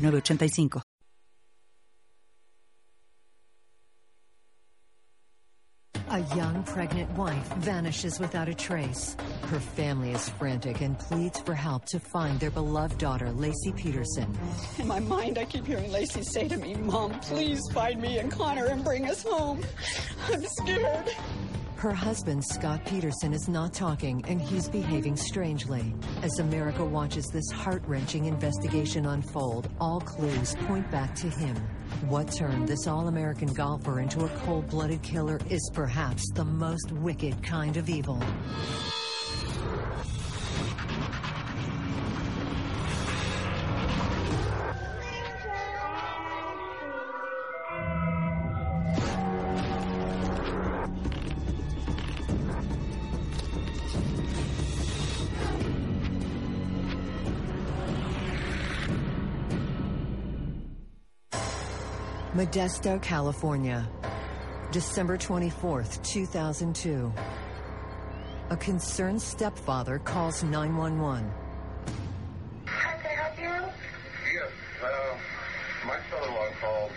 8985. A young pregnant wife vanishes without a trace. Her family is frantic and pleads for help to find their beloved daughter, Laci Peterson. In my mind, I keep hearing Laci say to me, Mom, please find me and Conner and bring us home. I'm scared. Her husband, Scott Peterson, is not talking and he's behaving strangely. As America watches this heart wrenching investigation unfold, all clues point back to him. What turned this all American golfer into a cold blooded killer is perhaps the most wicked kind of evil. Modesto, California, December 24th, 2002. A concerned stepfather calls 911. How can I help you? Yes, uh, my son-in-law called.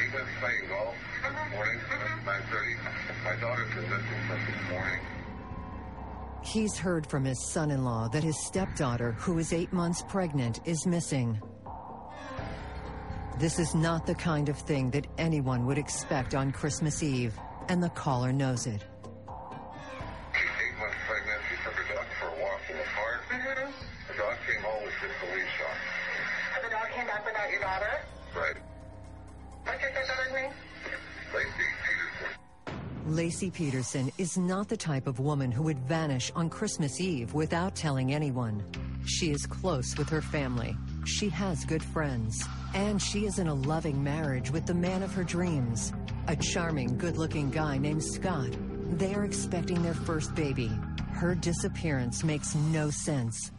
He was playing golf this morning at 9.30. My daughter's been missing since this morning. He's heard from his son-in-law that his stepdaughter, who is eight months pregnant, is missing. This is not the kind of thing that anyone would expect on Christmas Eve, and the caller knows it. She's eight months pregnant. Took her dog for a walk in the park. Mm-hmm. The dog came home with just a leash the dog came back without your daughter? Right. What's your stepdaughter's name? Laci Peterson. Laci Peterson is not the type of woman who would vanish on Christmas Eve without telling anyone. She is close with her family. She has good friends. And she is in a loving marriage with the man of her dreams, a charming, good looking guy named Scott. They are expecting their first baby. Her disappearance makes no sense.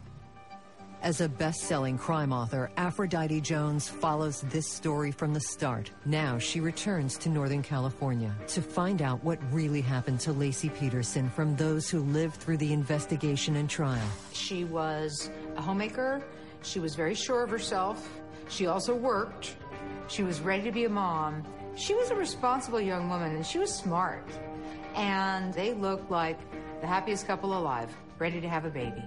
As a best selling crime author, Aphrodite Jones follows this story from the start. Now she returns to Northern California to find out what really happened to Laci Peterson from those who lived through the investigation and trial. She was a homemaker. She was very sure of herself. She also worked. She was ready to be a mom. She was a responsible young woman and she was smart. And they looked like the happiest couple alive, ready to have a baby.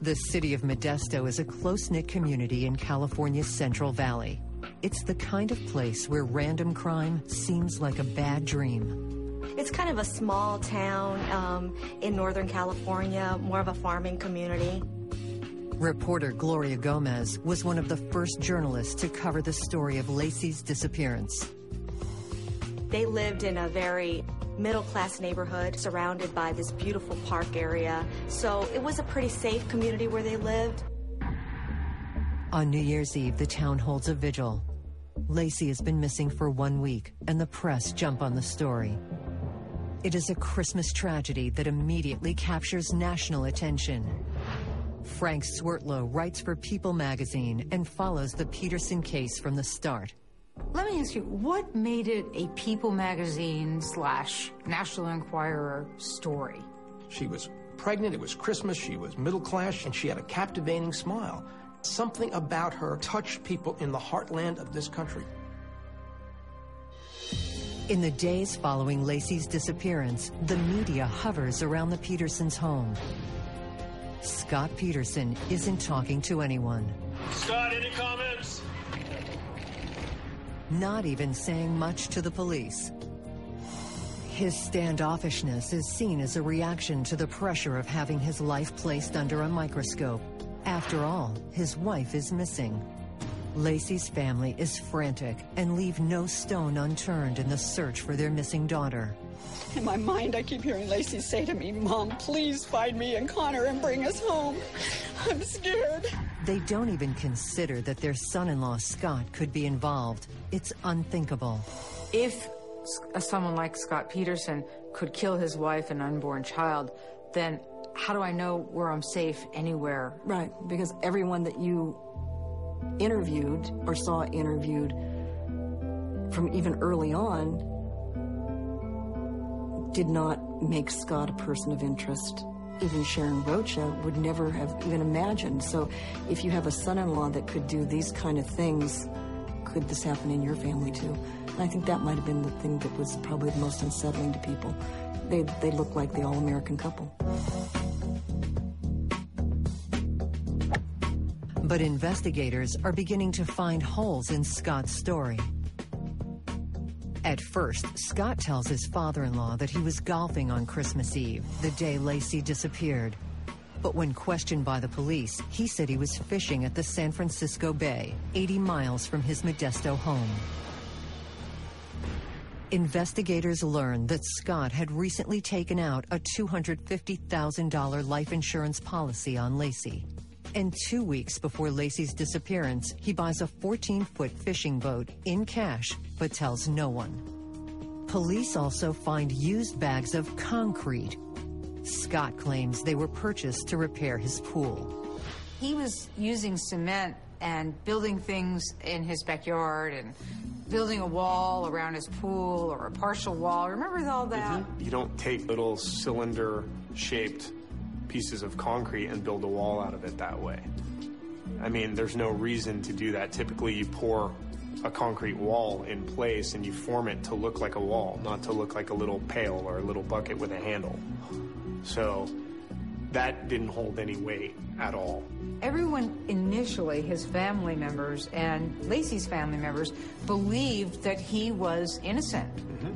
The city of Modesto is a close knit community in California's Central Valley. It's the kind of place where random crime seems like a bad dream. It's kind of a small town um, in Northern California, more of a farming community. Reporter Gloria Gomez was one of the first journalists to cover the story of Laci's disappearance. They lived in a very middle class neighborhood surrounded by this beautiful park area. So it was a pretty safe community where they lived. On New Year's Eve, the town holds a vigil. Laci has been missing for one week, and the press jump on the story. It is a Christmas tragedy that immediately captures national attention. Frank Swertlow writes for People magazine and follows the Peterson case from the start. Let me ask you, what made it a People magazine slash National Enquirer story? She was pregnant, it was Christmas, she was middle class, and she had a captivating smile. Something about her touched people in the heartland of this country. In the days following Laci's disappearance, the media hovers around the Petersons' home. Scott Peterson isn't talking to anyone. Scott, any comments? Not even saying much to the police. His standoffishness is seen as a reaction to the pressure of having his life placed under a microscope. After all, his wife is missing. Laci's family is frantic and leave no stone unturned in the search for their missing daughter. In my mind, I keep hearing Laci say to me, Mom, please find me and Conner and bring us home. I'm scared. They don't even consider that their son in law, Scott, could be involved. It's unthinkable. If someone like Scott Peterson could kill his wife and unborn child, then how do I know where I'm safe anywhere? Right, because everyone that you interviewed or saw interviewed from even early on did not make Scott a person of interest. Even Sharon Rocha would never have even imagined. So if you have a son-in-law that could do these kind of things, could this happen in your family too? And I think that might have been the thing that was probably the most unsettling to people. They, they look like the all-American couple. But investigators are beginning to find holes in Scott's story. At first, Scott tells his father-in-law that he was golfing on Christmas Eve, the day Laci disappeared. But when questioned by the police, he said he was fishing at the San Francisco Bay, 80 miles from his Modesto home. Investigators learned that Scott had recently taken out a $250,000 life insurance policy on Laci. And two weeks before Laci's disappearance, he buys a 14 foot fishing boat in cash, but tells no one. Police also find used bags of concrete. Scott claims they were purchased to repair his pool. He was using cement and building things in his backyard and building a wall around his pool or a partial wall. Remember all that? Mm-hmm. You don't take little cylinder shaped pieces of concrete and build a wall out of it that way. I mean, there's no reason to do that. Typically, you pour a concrete wall in place and you form it to look like a wall, not to look like a little pail or a little bucket with a handle. So that didn't hold any weight at all. Everyone initially, his family members and Laci's family members, believed that he was innocent. Mm-hmm.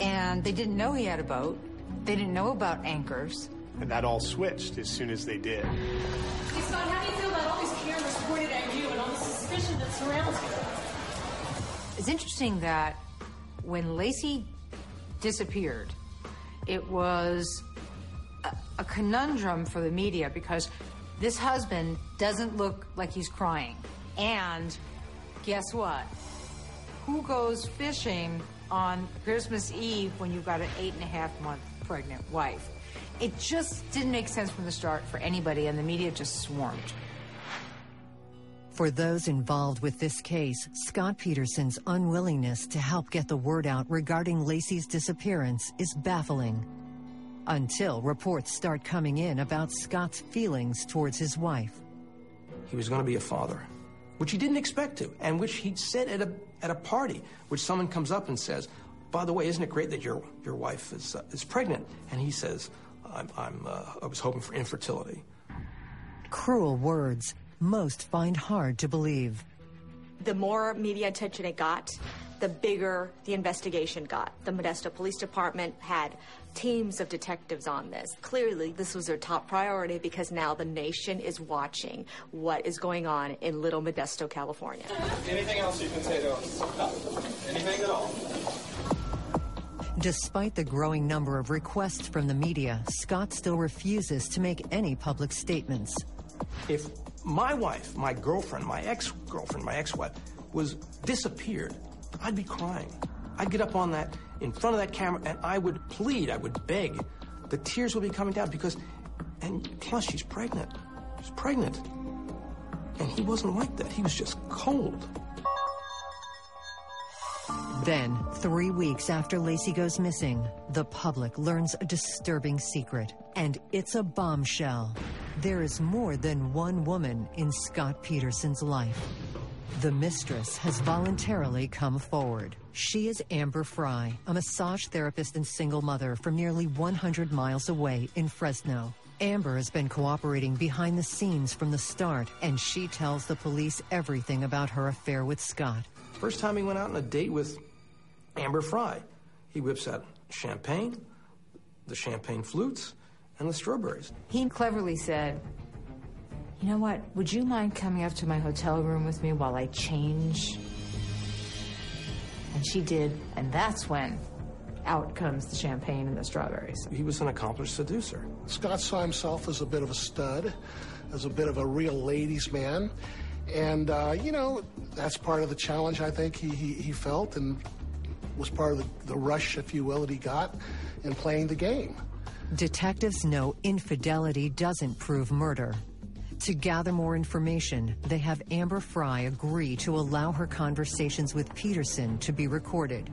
And they didn't know he had a boat. They didn't know about anchors. And that all switched as soon as they did. Hey, Scott, how do you feel about all these cameras pointed at you and all the suspicion that surrounds you? It's interesting that when Laci disappeared, it was a, a conundrum for the media because this husband doesn't look like he's crying. And guess what? Who goes fishing on Christmas Eve when you've got an eight and a half month pregnant wife? It just didn't make sense from the start for anybody, and the media just swarmed. For those involved with this case, Scott Peterson's unwillingness to help get the word out regarding Laci's disappearance is baffling. Until reports start coming in about Scott's feelings towards his wife. He was going to be a father, which he didn't expect to, and which he'd said at a, at a party, which someone comes up and says, by the way, isn't it great that your, your wife is, uh, is pregnant? And he says, I'm, I'm, uh, I was hoping for infertility. Cruel words most find hard to believe. The more media attention it got, the bigger the investigation got. The Modesto Police Department had teams of detectives on this. Clearly, this was their top priority because now the nation is watching what is going on in Little Modesto, California. Anything else you can say to us? Anything at all? Despite the growing number of requests from the media, Scott still refuses to make any public statements. If my wife, my girlfriend, my ex-girlfriend, my ex-wife was disappeared, I'd be crying. I'd get up on that, in front of that camera, and I would plead, I would beg. The tears would be coming down because, and plus she's pregnant. She's pregnant. And he wasn't like that. He was just cold. Then, three weeks after Laci goes missing, the public learns a disturbing secret. And it's a bombshell. There is more than one woman in Scott Peterson's life. The mistress has voluntarily come forward. She is Amber Frey, a massage therapist and single mother from nearly 100 miles away in Fresno. Amber has been cooperating behind the scenes from the start, and she tells the police everything about her affair with Scott. First time he went out on a date with Amber Frey, he whips out champagne, the champagne flutes, and the strawberries. He cleverly said, You know what? Would you mind coming up to my hotel room with me while I change? And she did, and that's when out comes the champagne and the strawberries. He was an accomplished seducer. Scott saw himself as a bit of a stud, as a bit of a real ladies' man. And, uh, you know, that's part of the challenge I think he, he, he felt and was part of the, the rush, if you will, that he got in playing the game. Detectives know infidelity doesn't prove murder. To gather more information, they have Amber Frey agree to allow her conversations with Peterson to be recorded.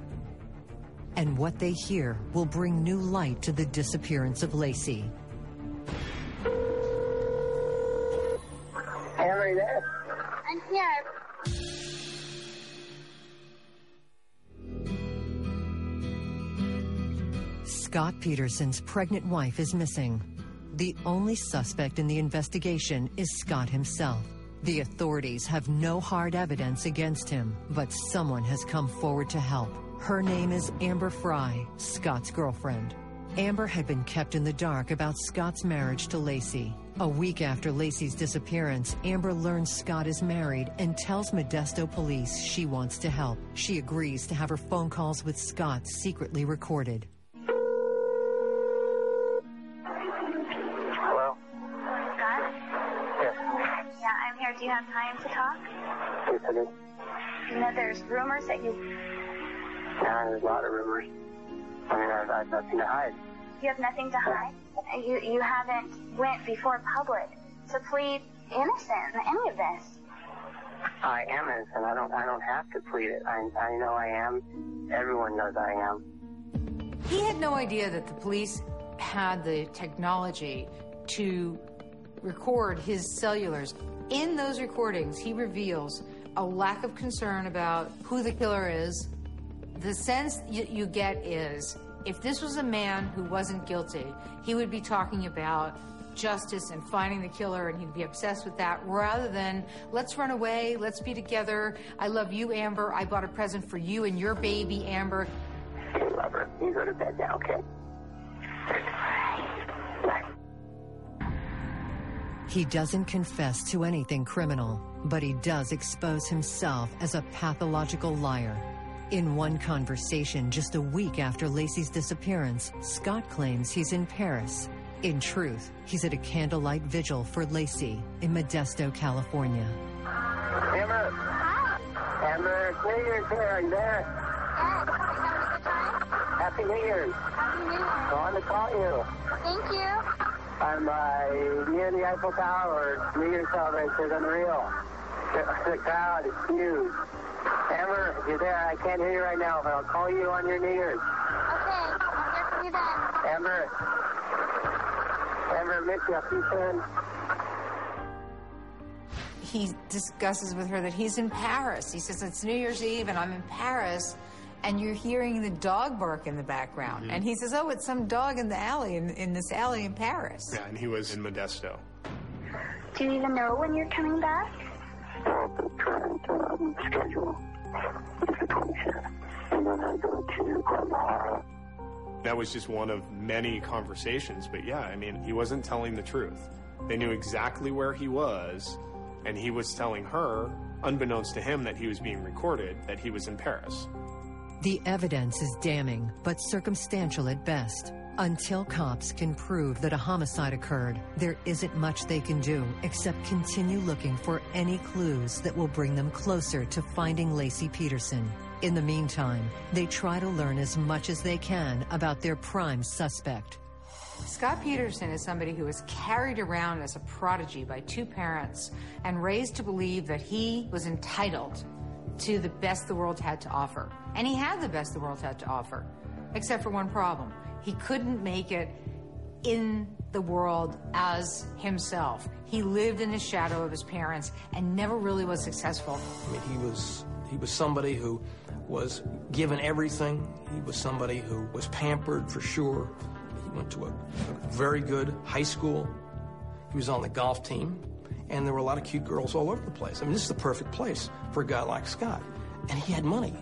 And what they hear will bring new light to the disappearance of Laci. Amber, you there? I'm here. Scott Peterson's pregnant wife is missing. The only suspect in the investigation is Scott himself. The authorities have no hard evidence against him, but someone has come forward to help. Her name is Amber Frey, Scott's girlfriend. Amber had been kept in the dark about Scott's marriage to Laci. A week after Laci's disappearance, Amber learns Scott is married and tells Modesto police she wants to help. She agrees to have her phone calls with Scott secretly recorded. Hello? Scott? Yes. Yeah, I'm here. Do you have time to talk? Yes, I do. You know, there's rumors that you Yeah, there's a lot of rumors. I mean, I've, I've nothing to hide. You have nothing to hide. You you haven't went before public to plead innocent in any of this. I am innocent. I don't. I don't have to plead it. I, I know I am. Everyone knows I am. He had no idea that the police had the technology to record his cellulars. In those recordings, he reveals a lack of concern about who the killer is. The sense you, you get is if this was a man who wasn't guilty, he would be talking about justice and finding the killer and he'd be obsessed with that rather than let's run away, let's be together. I love you, Amber. I bought a present for you and your baby, Amber. You love her. You go to bed now, okay? He doesn't confess to anything criminal, but he does expose himself as a pathological liar. In one conversation just a week after Laci's disappearance, Scott claims he's in Paris. In truth, he's at a candlelight vigil for Laci in Modesto, California. Amber. Amber, it's New Year's here. Are you there? Happy New Year's. Happy New Year. I wanted to call you. Thank you. I'm uh, near the Eiffel Tower. New Year's celebration is unreal. The, the crowd is huge. Amber, if you're there, I can't hear you right now, but I'll call you on your New Year's. Okay, I'll hear from you then. Amber. Amber, miss you. I'll see you soon. he discusses with her that he's in Paris. He says it's New Year's Eve and I'm in Paris, and you're hearing the dog bark in the background. Mhm. And he says, "Oh, it's some dog in the alley in, in this alley in Paris." Yeah, and he was in Modesto. Do you even know when you're coming back? the current um, schedule is the 25th. And then I go to Guadalajara. That was just one of many conversations, but yeah, I mean, he wasn't telling the truth. They knew exactly where he was, and he was telling her, unbeknownst to him that he was being recorded, that he was in Paris. The evidence is damning, but circumstantial at best. Until cops can prove that a homicide occurred, there isn't much they can do except continue looking for any clues that will bring them closer to finding Laci Peterson. In the meantime, they try to learn as much as they can about their prime suspect. Scott Peterson is somebody who was carried around as a prodigy by two parents and raised to believe that he was entitled to the best the world had to offer. And he had the best the world had to offer, except for one problem. He couldn't make it in the world as himself. He lived in the shadow of his parents and never really was successful. I mean, he was he was somebody who was given everything. He was somebody who was pampered for sure. He went to a, a very good high school. He was on the golf team, and there were a lot of cute girls all over the place. I mean, this is the perfect place for a guy like Scott. And he had money.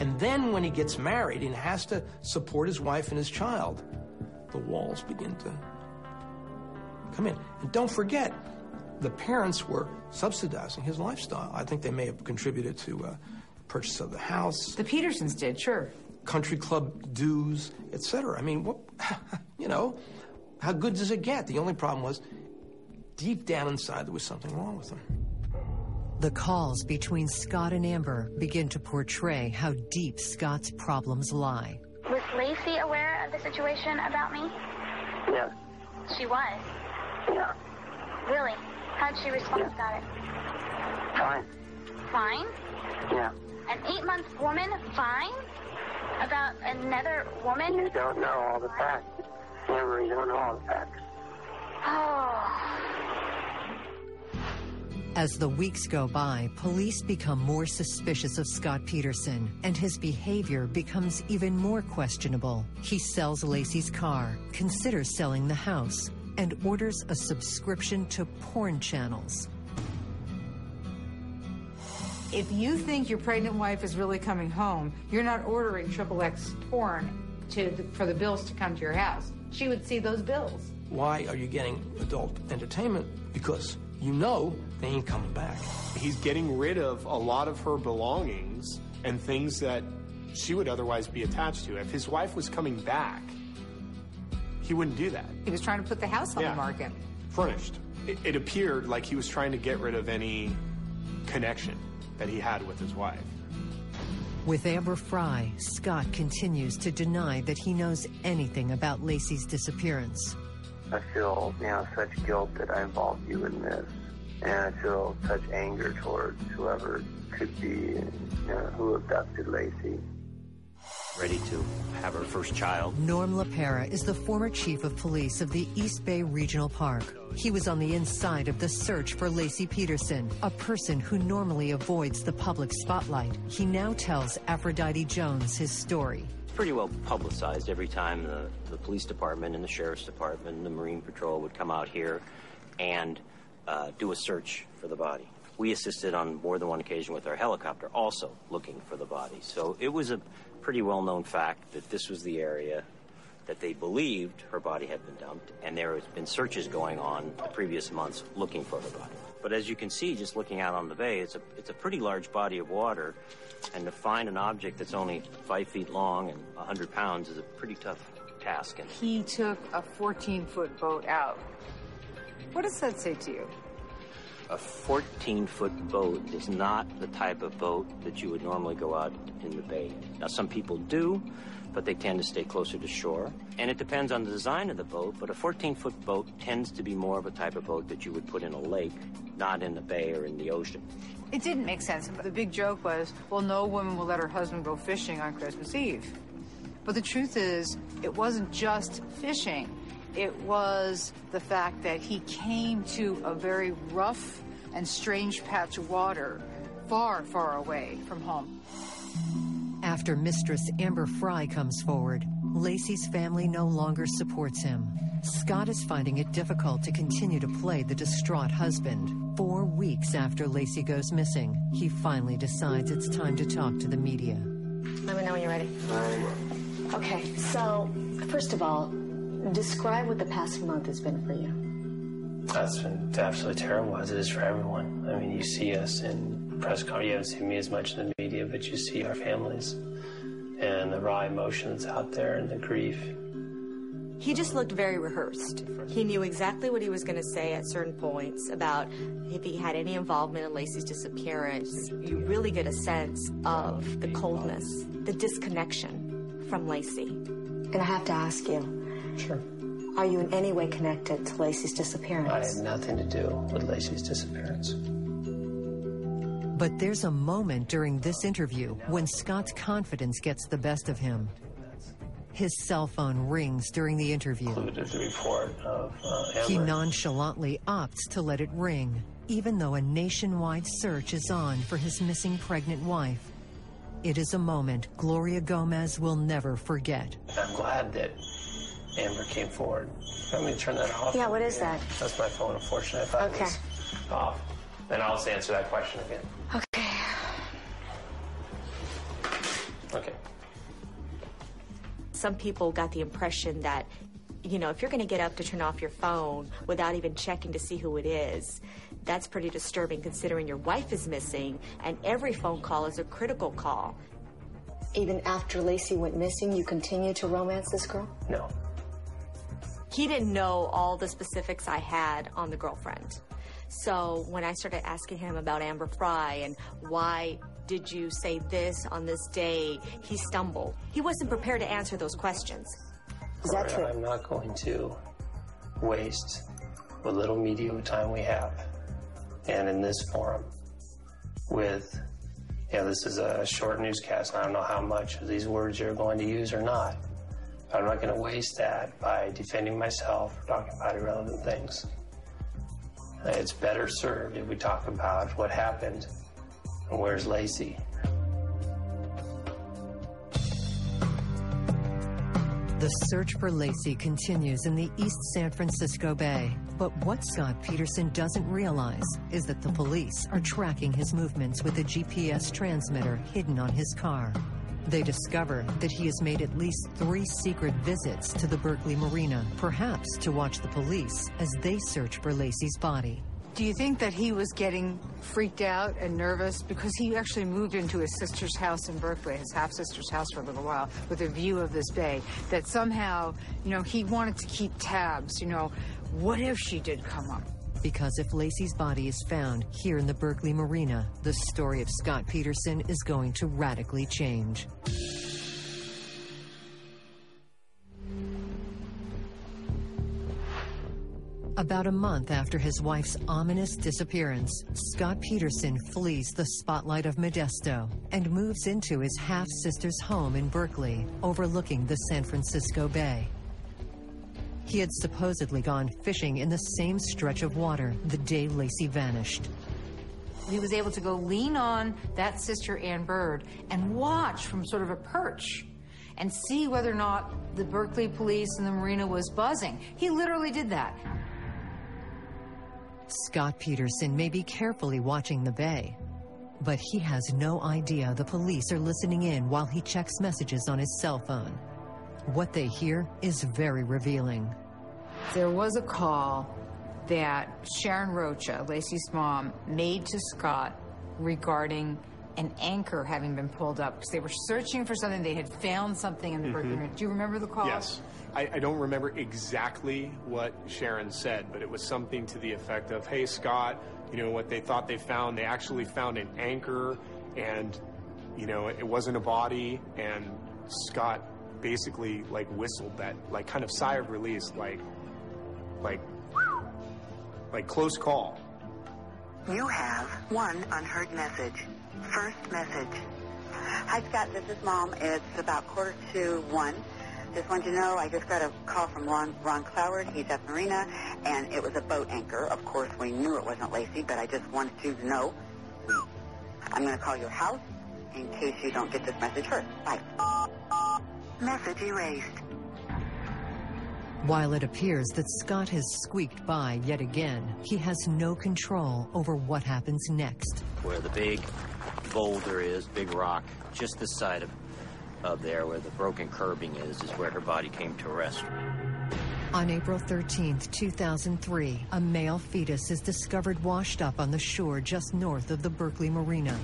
And then when he gets married and has to support his wife and his child, the walls begin to come in. And don't forget, the parents were subsidizing his lifestyle. I think they may have contributed to uh, the purchase of the house. The Petersons did, sure. country club dues, etc. I mean, what, you know, how good does it get? The only problem was deep down inside there was something wrong with him. The calls between Scott and Amber begin to portray how deep Scott's problems lie. Was Laci aware of the situation about me? Yeah. She was. Yeah. Really? How'd she respond about it? Fine. Fine? Yeah. An eight month woman, fine? About another woman? You don't know all the facts. Amber, you don't know all the facts. Oh. As the weeks go by, police become more suspicious of Scott Peterson, and his behavior becomes even more questionable. He sells Laci's car, considers selling the house, and orders a subscription to porn channels. If you think your pregnant wife is really coming home, you're not ordering triple X porn to for the bills to come to your house. She would see those bills. Why are you getting adult entertainment? Because you know they ain't coming back. He's getting rid of a lot of her belongings and things that she would otherwise be attached to. If his wife was coming back, he wouldn't do that. He was trying to put the house on Yeah. the market. Furnished. It, it appeared like he was trying to get rid of any connection that he had with his wife. With Amber Frey, Scott continues to deny that he knows anything about Laci's disappearance. I feel, you know, such guilt that I involved you in this. And I feel such anger towards whoever could be, you know, who abducted Laci. Ready to have her first child. Norm LaPera is the former chief of police of the East Bay Regional Park. He was on the inside of the search for Laci Peterson, a person who normally avoids the public spotlight. He now tells Aphrodite Jones his story. Pretty well publicized every time the, the police department and the sheriff's department and the Marine Patrol would come out here and uh, do a search for the body. We assisted on more than one occasion with our helicopter, also looking for the body. So it was a pretty well known fact that this was the area that they believed her body had been dumped, and there has been searches going on the previous months looking for her body. But as you can see, just looking out on the bay, it's a it's a pretty large body of water, and to find an object that's only five feet long and 100 pounds is a pretty tough task. And He took a 14 foot boat out. What does that say to you? a 14 foot boat is not the type of boat that you would normally go out in the bay. Now, some people do, but they tend to stay closer to shore. And it depends on the design of the boat, but a 14 foot boat tends to be more of a type of boat that you would put in a lake, not in the bay or in the ocean. It didn't make sense. The big joke was, well, no woman will let her husband go fishing on Christmas Eve. But the truth is, it wasn't just fishing. It was the fact that he came to a very rough and strange patch of water far, far away from home. After Mistress Amber Frey comes forward, Laci's family no longer supports him. Scott is finding it difficult to continue to play the distraught husband. Four weeks after Laci goes missing, he finally decides it's time to talk to the media. Let me know when you're ready. Okay, so first of all, describe what the past month has been for you. That's been absolutely terrible, as it is for everyone. I mean, you see us in press conference. You haven't seen me as much in the media, but you see our families and the raw emotions out there and the grief. He just looked very rehearsed. He knew exactly what he was going to say at certain points about if he had any involvement in Laci's disappearance. You really get a sense of the coldness, the disconnection from Laci. And I have to ask you. Sure. Are you in any way connected to Laci's disappearance? I had nothing to do with Laci's disappearance. But there's a moment during this interview when Scott's confidence gets the best of him. His cell phone rings during the interview. Included the report of uh, He nonchalantly opts to let it ring, even though a nationwide search is on for his missing pregnant wife. It is a moment Gloria Gomez will never forget. I'm glad that Amber came forward. Let me turn that off. Yeah, what is that? That's my phone, unfortunately. I thought it was off. Then I'll answer that question again. Okay. Okay. Some people got the impression that, you know, if you're going to get up to turn off your phone without even checking to see who it is, that's pretty disturbing considering your wife is missing and every phone call is a critical call. Even after Laci went missing, you continued to romance this girl? No. He didn't know all the specifics I had on the girlfriend. So when I started asking him about Amber Frey and why did you say this on this day, he stumbled. He wasn't prepared to answer those questions. Is that true? I'm not going to waste what little media time we have, and in this forum, with, you know, this is a short newscast, and I don't know how much of these words you're going to use or not. But I'm not going to waste that by defending myself or talking about irrelevant things. It's better served if we talk about what happened and where's Laci. The search for Laci continues in the East San Francisco Bay. But what Scott Peterson doesn't realize is that the police are tracking his movements with a GPS transmitter hidden on his car. They discover that he has made at least three secret visits to the Berkeley Marina, perhaps to watch the police as they search for Laci's body. Do you think that he was getting freaked out and nervous because he actually moved into his sister's house in Berkeley, his half sister's house for a little while, with a view of this bay? That somehow, you know, he wanted to keep tabs. You know, what if she did come up? Because if Laci's body is found here in the Berkeley Marina, the story of Scott Peterson is going to radically change. About a month after his wife's ominous disappearance, Scott Peterson flees the spotlight of Modesto and moves into his half sister's home in Berkeley, overlooking the San Francisco Bay. He had supposedly gone fishing in the same stretch of water the day Laci vanished. He was able to go lean on that sister Anne Bird and watch from sort of a perch and see whether or not the Berkeley police and the marina was buzzing. He literally did that. Scott Peterson may be carefully watching the bay, but he has no idea the police are listening in while he checks messages on his cell phone. What they hear is very revealing. There was a call that Sharon Rocha, Laci's mom, made to Scott regarding an anchor having been pulled up because they were searching for something. They had found something in the Berkeley Marina. Mm-hmm. Do you remember the call? Yes. I, I don't remember exactly what Sharon said, but it was something to the effect of, hey, Scott, you know, what they thought they found, they actually found an anchor, and, you know, it wasn't a body, and Scott basically, like, whistled that, like, kind of sigh of release, like, like, like, close call. You have one unheard message. First message. Hi, Scott. This is Mom. It's about quarter to one. Just wanted to know I just got a call from Ron, Ron Cloward. He's at Marina, and it was a boat anchor. Of course, we knew it wasn't Laci, but I just wanted you to know. I'm going to call your house in case you don't get this message first. Bye. Message erased. While it appears that Scott has squeaked by yet again, he has no control over what happens next. Where the big boulder is, big rock, just this side of, of there where the broken curbing is, is where her body came to rest. On April 13, 2003, a male fetus is discovered washed up on the shore just north of the Berkeley Marina.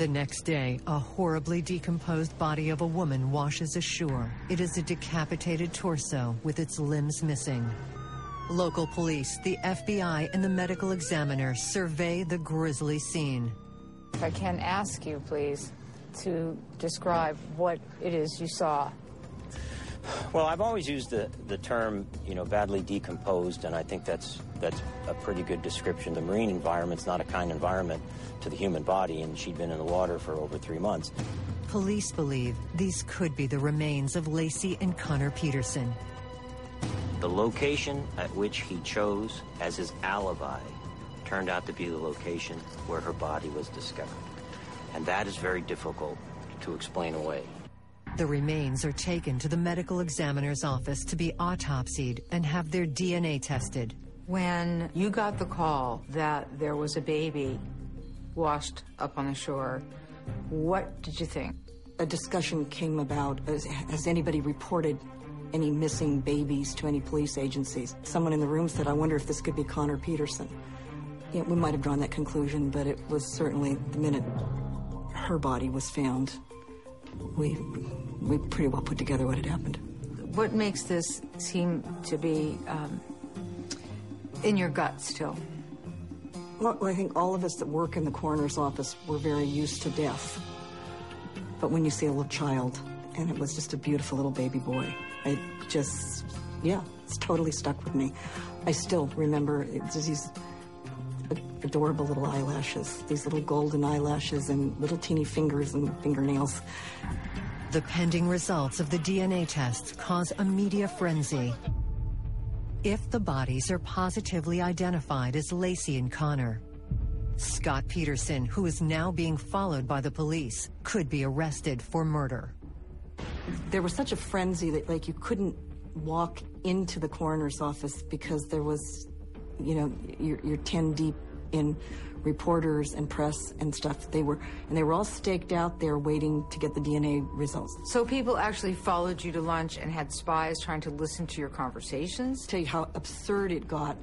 The next day, a horribly decomposed body of a woman washes ashore. It is a decapitated torso with its limbs missing. Local police, the FBI, and the medical examiner survey the grisly scene. If I can ask you, please, to describe what it is you saw. Well, I've always used the, the term, you know, badly decomposed, and I think that's that's a pretty good description. The marine environment's not a kind environment to the human body, and she'd been in the water for over three months. Police believe these could be the remains of Laci and Conner Peterson. The location at which he chose as his alibi turned out to be the location where her body was discovered. And that is very difficult to explain away. The remains are taken to the medical examiner's office to be autopsied and have their DNA tested. When you got the call that there was a baby washed up on the shore, what did you think? A discussion came about. Has, has anybody reported any missing babies to any police agencies? Someone in the room said, I wonder if this could be Conner Peterson. Yeah, we might have drawn that conclusion, but it was certainly the minute her body was found, we we pretty well put together what had happened. What makes this seem to be um, in your gut still? Well, I think all of us that work in the coroner's office were very used to death. But when you see a little child, and it was just a beautiful little baby boy, it just, yeah, it's totally stuck with me. I still remember these adorable little eyelashes, these little golden eyelashes and little teeny fingers and fingernails. The pending results of the DNA tests cause a media frenzy. If the bodies are positively identified as Laci and Conner. Scott Peterson, who is now being followed by the police, could be arrested for murder. There was such a frenzy that, like, you couldn't walk into the coroner's office because there was, you know, you're, you're 10 deep in reporters and press and stuff. They were, and they were all staked out there waiting to get the DNA results. So people actually followed you to lunch and had spies trying to listen to your conversations? Tell you how absurd it got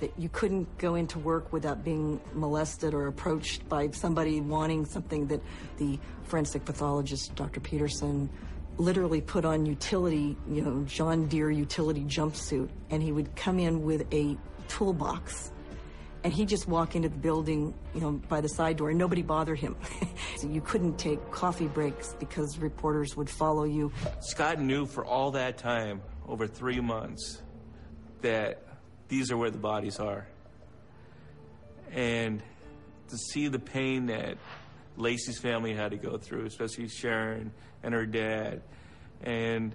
that you couldn't go into work without being molested or approached by somebody wanting something that the forensic pathologist, Dr. Peterson, literally put on utility, you know, John Deere utility jumpsuit, and he would come in with a toolbox and he'd just walk into the building, you know, by the side door, and nobody bothered him. so you couldn't take coffee breaks because reporters would follow you. Scott knew for all that time, over three months, that these are where the bodies are. And to see the pain that Laci's family had to go through, especially Sharon and her dad, and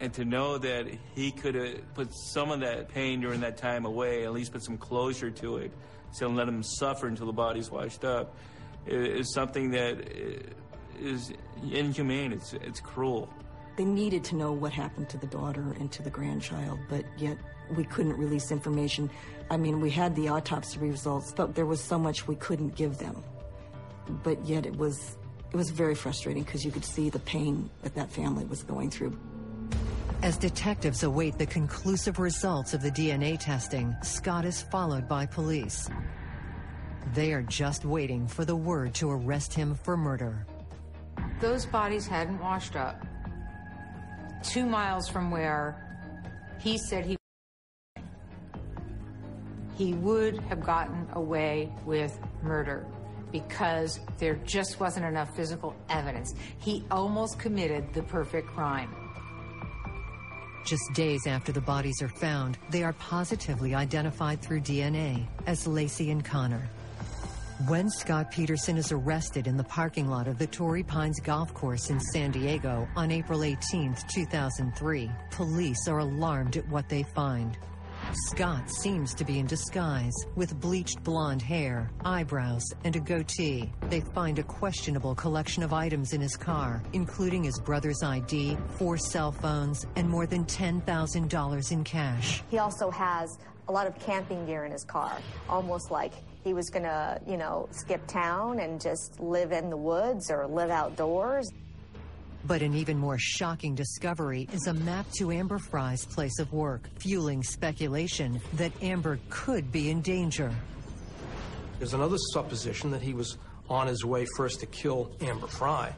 and to know that he could have put some of that pain during that time away, at least put some closure to it, so let him suffer until the body's washed up, is something that is inhumane. It's it's cruel. They needed to know what happened to the daughter and to the grandchild, but yet we couldn't release information. I mean, we had the autopsy results, but there was so much we couldn't give them. But yet it was it was very frustrating because you could see the pain that that family was going through. As detectives await the conclusive results of the DNA testing, Scott is followed by police. They are just waiting for the word to arrest him for murder. Those bodies hadn't washed up. Two miles from where he said he he would have gotten away with murder because there just wasn't enough physical evidence. He almost committed the perfect crime. Just days after the bodies are found, they are positively identified through DNA as Laci and Conner. When Scott Peterson is arrested in the parking lot of the Torrey Pines Golf Course in San Diego on April 18, 2003, police are alarmed at what they find. Scott seems to be in disguise, with bleached blonde hair, eyebrows, and a goatee. They find a questionable collection of items in his car, including his brother's ID, four cell phones, and more than $10,000 in cash. He also has a lot of camping gear in his car, almost like he was gonna, you know, skip town and just live in the woods or live outdoors. But an even more shocking discovery is a map to Amber Frey's place of work, fueling speculation that Amber could be in danger. There's another supposition that he was on his way first to kill Amber Frey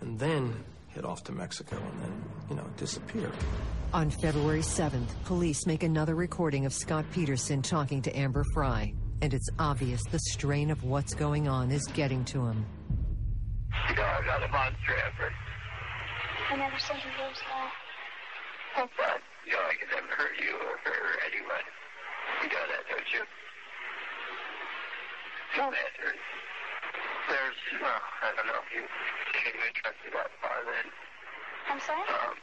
and then head off to Mexico and then, you know, disappear. On February 7th, police make another recording of Scott Peterson talking to Amber Frey, and it's obvious the strain of what's going on is getting to him. You know, I got a monster effort. I never said you was that. But, you know, I can never hurt you or hurt anyone. You know that, don't you? No. There's, there's, well, I don't know if you came interested that far then. I'm sorry? Um,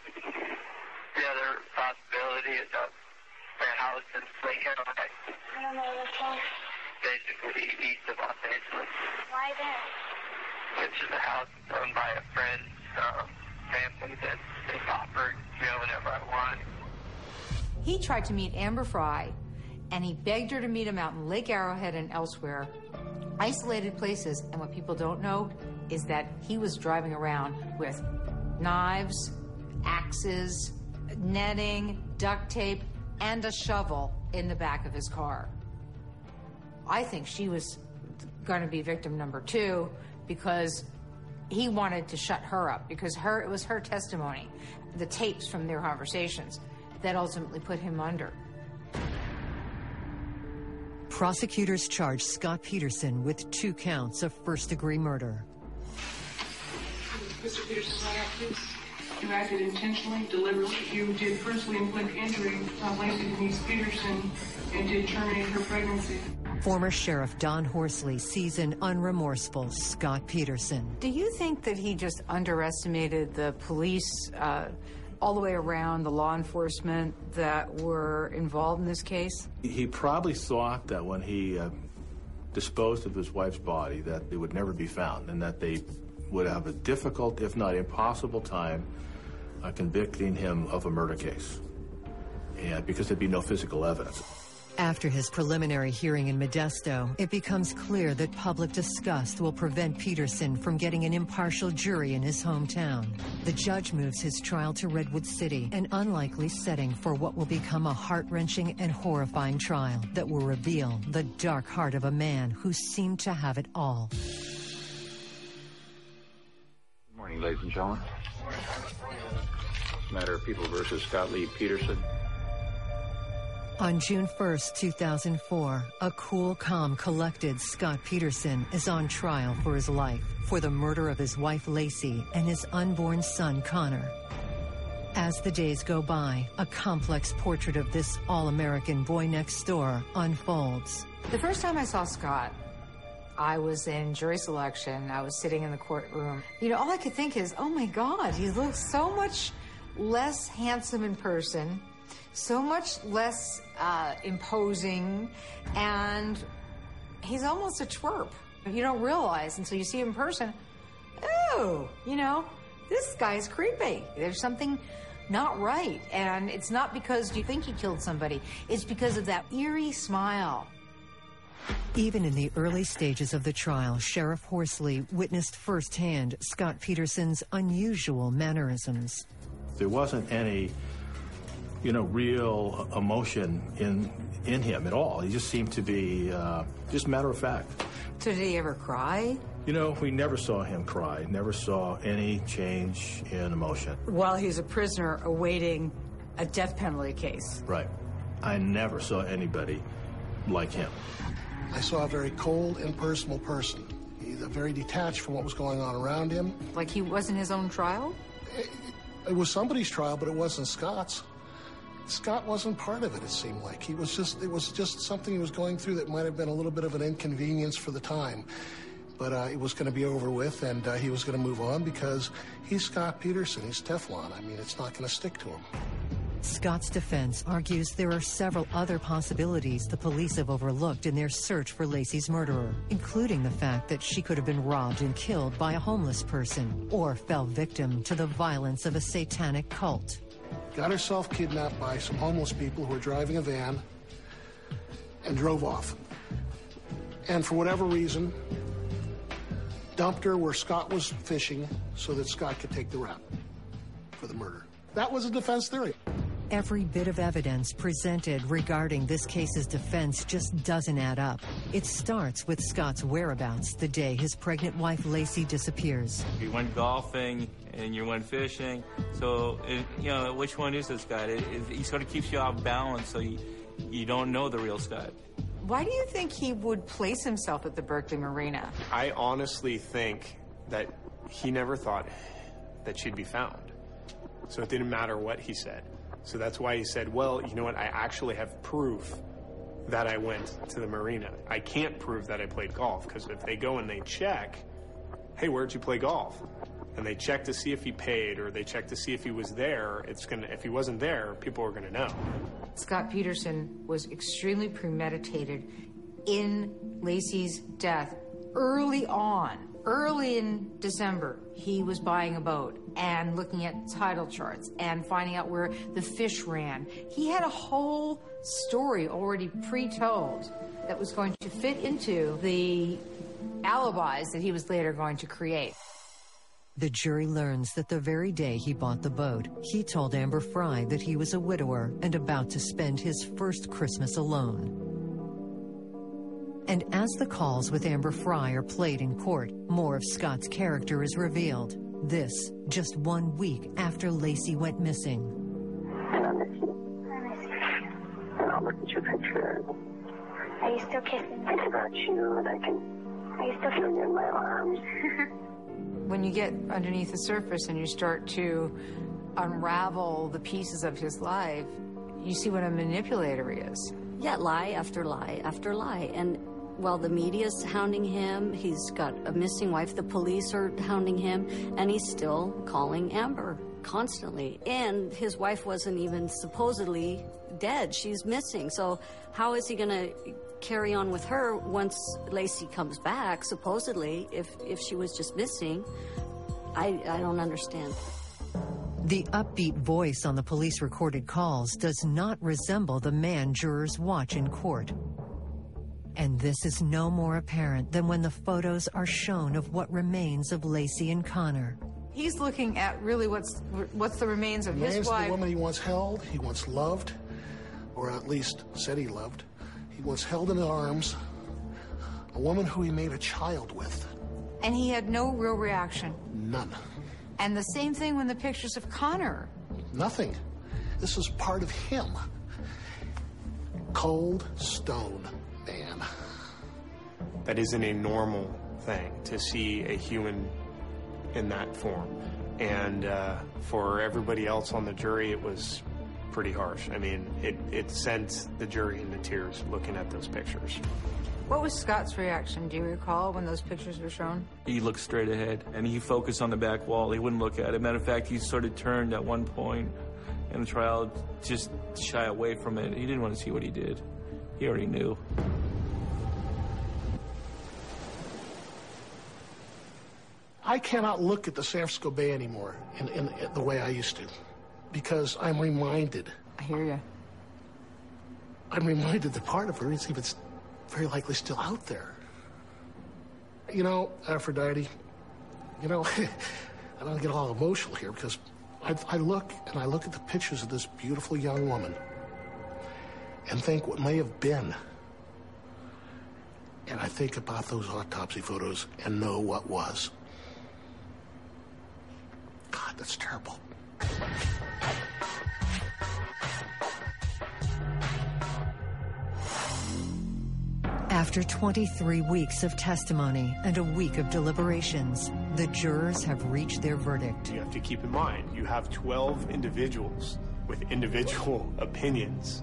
the other possibility is that my house in Lake Arrowhead, I don't know what's wrong. basically east of Los Angeles. Why there? It's just a house owned by a friend. um, family that offered, I want. He tried to meet Amber Frey, and he begged her to meet him out in Lake Arrowhead and elsewhere, isolated places. And what people don't know is that he was driving around with knives, axes, netting, duct tape, and a shovel in the back of his car. I think she was going to be victim number two because He wanted to shut her up because her it was her testimony, the tapes from their conversations, that ultimately put him under. Prosecutors charged Scott Peterson with two counts of first degree murder. Mr. Peterson, may I please? You acted intentionally, deliberately. You did personally inflict injury on Laci Denise Peterson and did terminate her pregnancy. Former Sheriff Don Horsley sees an unremorseful Scott Peterson. Do you think that he just underestimated the police uh, all the way around, the law enforcement that were involved in this case? He probably thought that when he uh, disposed of his wife's body that it would never be found and that they would have a difficult, if not impossible time uh, convicting him of a murder case. And because there'd be no physical evidence. After his preliminary hearing in Modesto, it becomes clear that public disgust will prevent Peterson from getting an impartial jury in his hometown. The judge moves his trial to Redwood City, an unlikely setting for what will become a heart-wrenching and horrifying trial that will reveal the dark heart of a man who seemed to have it all. Good morning, ladies and gentlemen. Matter of People versus Scott Lee Peterson. On June 1st, 2004, a cool, calm, collected Scott Peterson is on trial for his life for the murder of his wife Laci and his unborn son Conner. As the days go by, a complex portrait of this all-American boy next door unfolds. The first time I saw Scott, I was in jury selection. I was sitting in the courtroom. You know, all I could think is, oh my God, he looks so much less handsome in person, so much less uh, imposing, and he's almost a twerp. You don't realize until you see him in person, oh, you know, this guy's creepy. There's something not right. And it's not because you think he killed somebody, it's because of that eerie smile. Even in the early stages of the trial, Sheriff Horsley witnessed firsthand Scott Peterson's unusual mannerisms. There wasn't any, you know, real emotion in in him at all. He just seemed to be uh, just matter of fact. So did he ever cry? You know, we never saw him cry. Never saw any change in emotion. While he's a prisoner awaiting a death penalty case. Right. I never saw anybody like him. I saw a very cold and personal person. He's very detached from what was going on around him. Like he wasn't his own trial? It, it was somebody's trial, but it wasn't Scott's. Scott wasn't part of it, it seemed like. He was just, it was just something he was going through that might have been a little bit of an inconvenience for the time. But uh, it was going to be over with, and uh, he was going to move on because he's Scott Peterson. He's Teflon. I mean, it's not going to stick to him. Scott's defense argues there are several other possibilities the police have overlooked in their search for Laci's murderer, including the fact that she could have been robbed and killed by a homeless person or fell victim to the violence of a satanic cult. Got herself kidnapped by some homeless people who were driving a van and drove off. And for whatever reason, dumped her where Scott was fishing so that Scott could take the rap for the murder. That was a defense theory. Every bit of evidence presented regarding this case's defense just doesn't add up. It starts with Scott's whereabouts the day his pregnant wife Laci disappears. You went golfing and you went fishing, so it, you know which one is this guy? It, it, he sort of keeps you off balance, so you you don't know the real Scott. Why do you think he would place himself at the Berkeley Marina? I honestly think that he never thought that she'd be found. So it didn't matter what he said. So that's why he said, well, you know what? I actually have proof that I went to the marina. I can't prove that I played golf because if they go and they check, hey, where'd you play golf? And they check to see if he paid or they check to see if he was there, it's gonna if he wasn't there, people are gonna know. Scott Peterson was extremely premeditated in Laci's death early on. Early in December, he was buying a boat and looking at tidal charts and finding out where the fish ran. He had a whole story already pre-told that was going to fit into the alibis that he was later going to create. The jury learns that the very day he bought the boat, he told Amber Frey that he was a widower and about to spend his first Christmas alone. And as the calls with Amber Frey are played in court, more of Scott's character is revealed. This just one week after Laci went missing. And I miss you. I miss you. And I'll look at your picture. Are you still kissing me? Think about you and I can. Are you still feel you in my arms? When you get underneath the surface and you start to unravel the pieces of his life, you see what a manipulator he is. Yeah, lie after lie after lie. And while the media's hounding him, he's got a missing wife, the police are hounding him, and he's still calling Amber constantly. And his wife wasn't even supposedly dead. She's missing. So how is he going to carry on with her once Laci comes back, supposedly, if, if she was just missing? I, I don't understand. The upbeat voice on the police recorded calls does not resemble the man jurors watch in court. And this is no more apparent than when the photos are shown of what remains of Laci and Conner. He's looking at really what's what's the remains of Remains his wife. the woman he once held, he once loved, or at least said he loved. He once held in his arms a woman who he made a child with. And he had no real reaction. None. And the same thing when the pictures of Conner. Nothing. This is part of him. Cold stone man. That isn't a normal thing to see a human in that form. And uh, for everybody else on the jury, it was pretty harsh. I mean, it, it sent the jury into tears looking at those pictures. What was Scott's reaction, do you recall, when those pictures were shown? He looked straight ahead and he focused on the back wall. He wouldn't look at it. Matter of fact, he sort of turned at one point in the trial, just shy away from it. He didn't want to see what he did. He already knew. I cannot look at the San Francisco Bay anymore in, in, in the way I used to because I'm reminded. I hear you. I'm reminded that part of her is even very likely still out there. You know, Aphrodite, you know, I don't get all emotional here because I, I look and I look at the pictures of this beautiful young woman and think what may have been. And I think about those autopsy photos and know what was. God, that's terrible. After 23 weeks of testimony and a week of deliberations, the jurors have reached their verdict. You have to keep in mind, you have 12 individuals with individual opinions.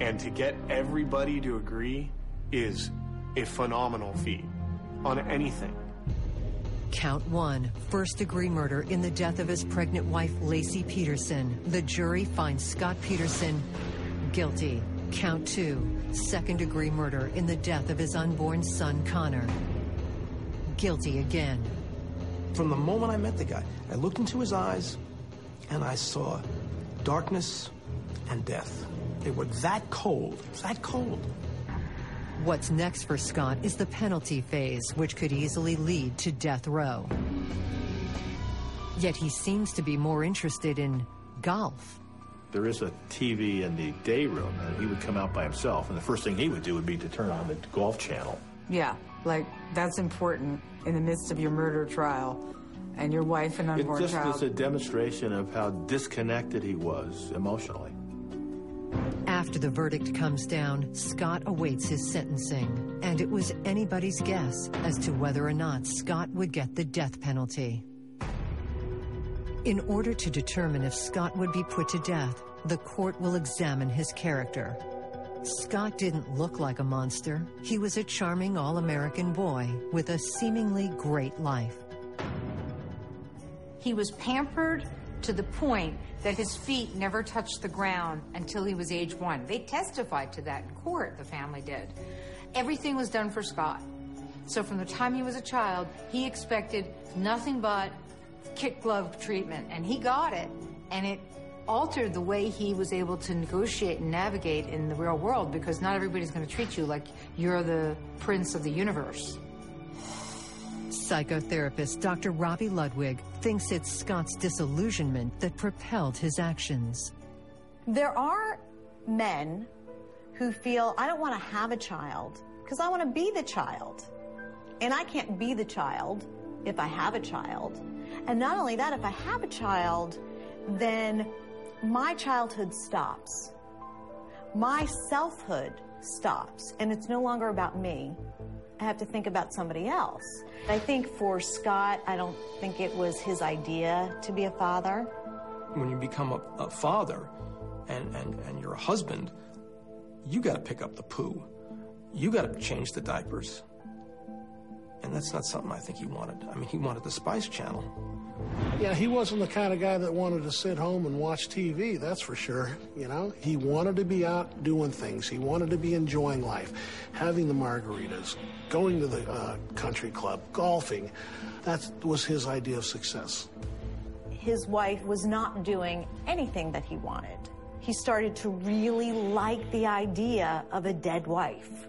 And to get everybody to agree is a phenomenal feat on anything. Count one, first degree murder in the death of his pregnant wife, Laci Peterson. The jury finds Scott Peterson guilty. Count two, second degree murder in the death of his unborn son, Conner. Guilty again. From the moment I met the guy, I looked into his eyes and I saw darkness and death. They were that cold, that cold. What's next for Scott is the penalty phase, which could easily lead to death row. Yet he seems to be more interested in golf. There is a TV in the day room, and he would come out by himself, and the first thing he would do would be to turn on the golf channel. Yeah, like that's important in the midst of your murder trial and your wife and unborn It just child. is a demonstration of how disconnected he was emotionally. After the verdict comes down, Scott awaits his sentencing, and it was anybody's guess as to whether or not Scott would get the death penalty. In order to determine if Scott would be put to death, the court will examine his character. Scott didn't look like a monster. He was a charming all American boy with a seemingly great life. He was pampered to the point that his feet never touched the ground until he was age one. They testified to that in court, the family did. Everything was done for Scott. So from the time he was a child, he expected nothing but kit glove treatment, and he got it, and it altered the way he was able to negotiate and navigate in the real world because not everybody's going to treat you like you're the prince of the universe. Psychotherapist Dr. Robi Ludwig thinks it's Scott's disillusionment that propelled his actions. There are men who feel, I don't want to have a child because I want to be the child. And I can't be the child if I have a child. And not only that, if I have a child, then my childhood stops. My selfhood stops, and it's no longer about me. Have to think about somebody else. I think for Scott, I don't think it was his idea to be a father. When you become a, a father and, and, and you're a husband, you got to pick up the poo. You got to change the diapers. And that's not something I think he wanted. I mean, he wanted the Spice Channel. Yeah, he wasn't the kind of guy that wanted to sit home and watch TV, that's for sure. You know, he wanted to be out doing things. He wanted to be enjoying life, having the margaritas, going to the uh, country club, golfing. That was his idea of success. His wife was not doing anything that he wanted. He started to really like the idea of a dead wife.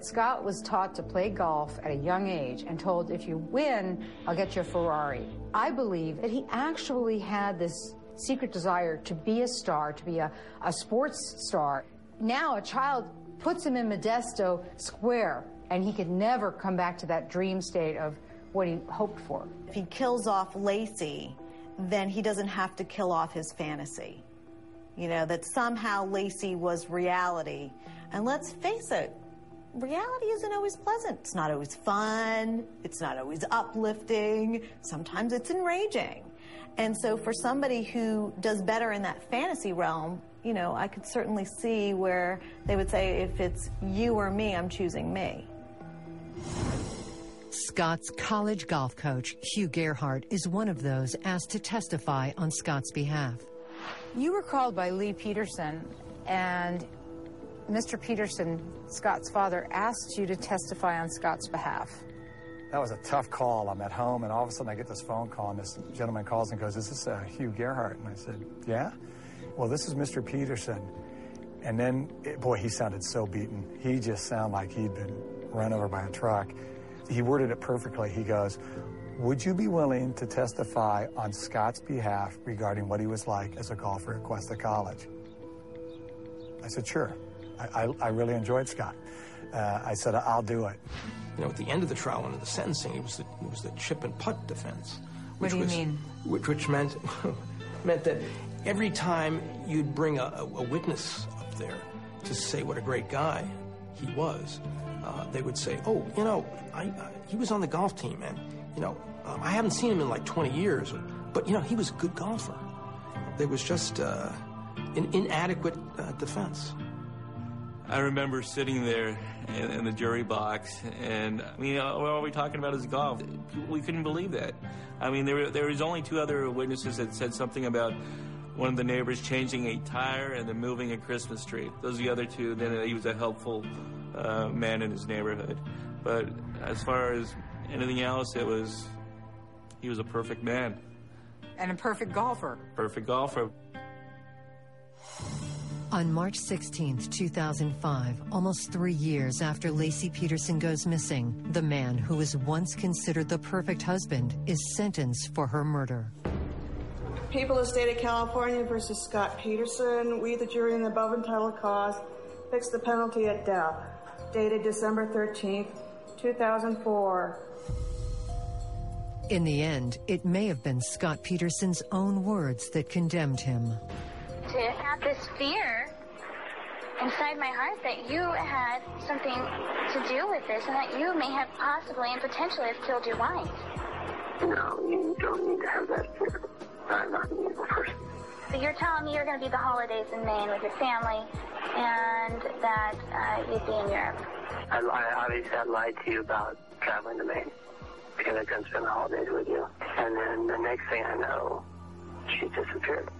Scott was taught to play golf at a young age and told, if you win, I'll get you a Ferrari. I believe that he actually had this secret desire to be a star, to be a, a sports star. Now a child puts him in Modesto Square, and he could never come back to that dream state of what he hoped for. If he kills off Laci, then he doesn't have to kill off his fantasy. You know, that somehow Laci was reality. And let's face it, reality isn't always pleasant. It's not always fun. It's not always uplifting. Sometimes it's enraging. And so for somebody who does better in that fantasy realm, you know, I could certainly see where they would say, if it's you or me, I'm choosing me. Scott's college golf coach, Hugh Gerhardt, is one of those asked to testify on Scott's behalf. You were called by Lee Peterson, and Mr. Peterson, Scott's father, asked you to testify on Scott's behalf. That was a tough call. I'm at home, and all of a sudden I get this phone call, and this gentleman calls and goes, Is this uh, Hugh Gerhardt? And I said, Yeah. Well, this is Mr. Peterson. And then, it, boy, he sounded so beaten. He just sounded like he'd been run over by a truck. He worded it perfectly. He goes, Would you be willing to testify on Scott's behalf regarding what he was like as a golfer at Cuesta College? I said, Sure. I, I, I really enjoyed Scott. Uh, I said, I'll do it. You know, at the end of the trial, under the sentencing, it was the, it was the chip and putt defense. What do you was, mean? Which, which meant meant that every time you'd bring a, a, a, witness up there to say what a great guy he was, uh, they would say, "Oh, you know, I, uh, he was on the golf team, and you know, um, I haven't seen him in like 20 years, but you know, he was a good golfer." There was just uh, an inadequate uh, defense. I remember sitting there in, in, the jury box, and I mean, all we talking about is golf. We couldn't believe that. I mean, there, there was only two other witnesses that said something about one of the neighbors changing a tire and then moving a Christmas tree. Those are the other two. Then he was a helpful uh, man in his neighborhood. But as far as anything else, it was he was a perfect man and a perfect golfer. Perfect golfer. On March 16, 2005, almost three years after Laci Peterson goes missing, the man who was once considered the perfect husband is sentenced for her murder. People of the state of California versus Scott Peterson, we, the jury in the above entitled cause, fix the penalty at death, dated December 13th, 2004. In the end, it may have been Scott Peterson's own words that condemned him to have this fear inside my heart that you had something to do with this and that you may have possibly and potentially have killed your wife. No, you don't need to have that fear. I'm not an evil person. So you're telling me you're going to be the holidays in Maine with your family and that uh, you'd be in Europe. I, I obviously I lied to you about traveling to Maine because I couldn't spend the holidays with you. And then the next thing I know, she disappeared.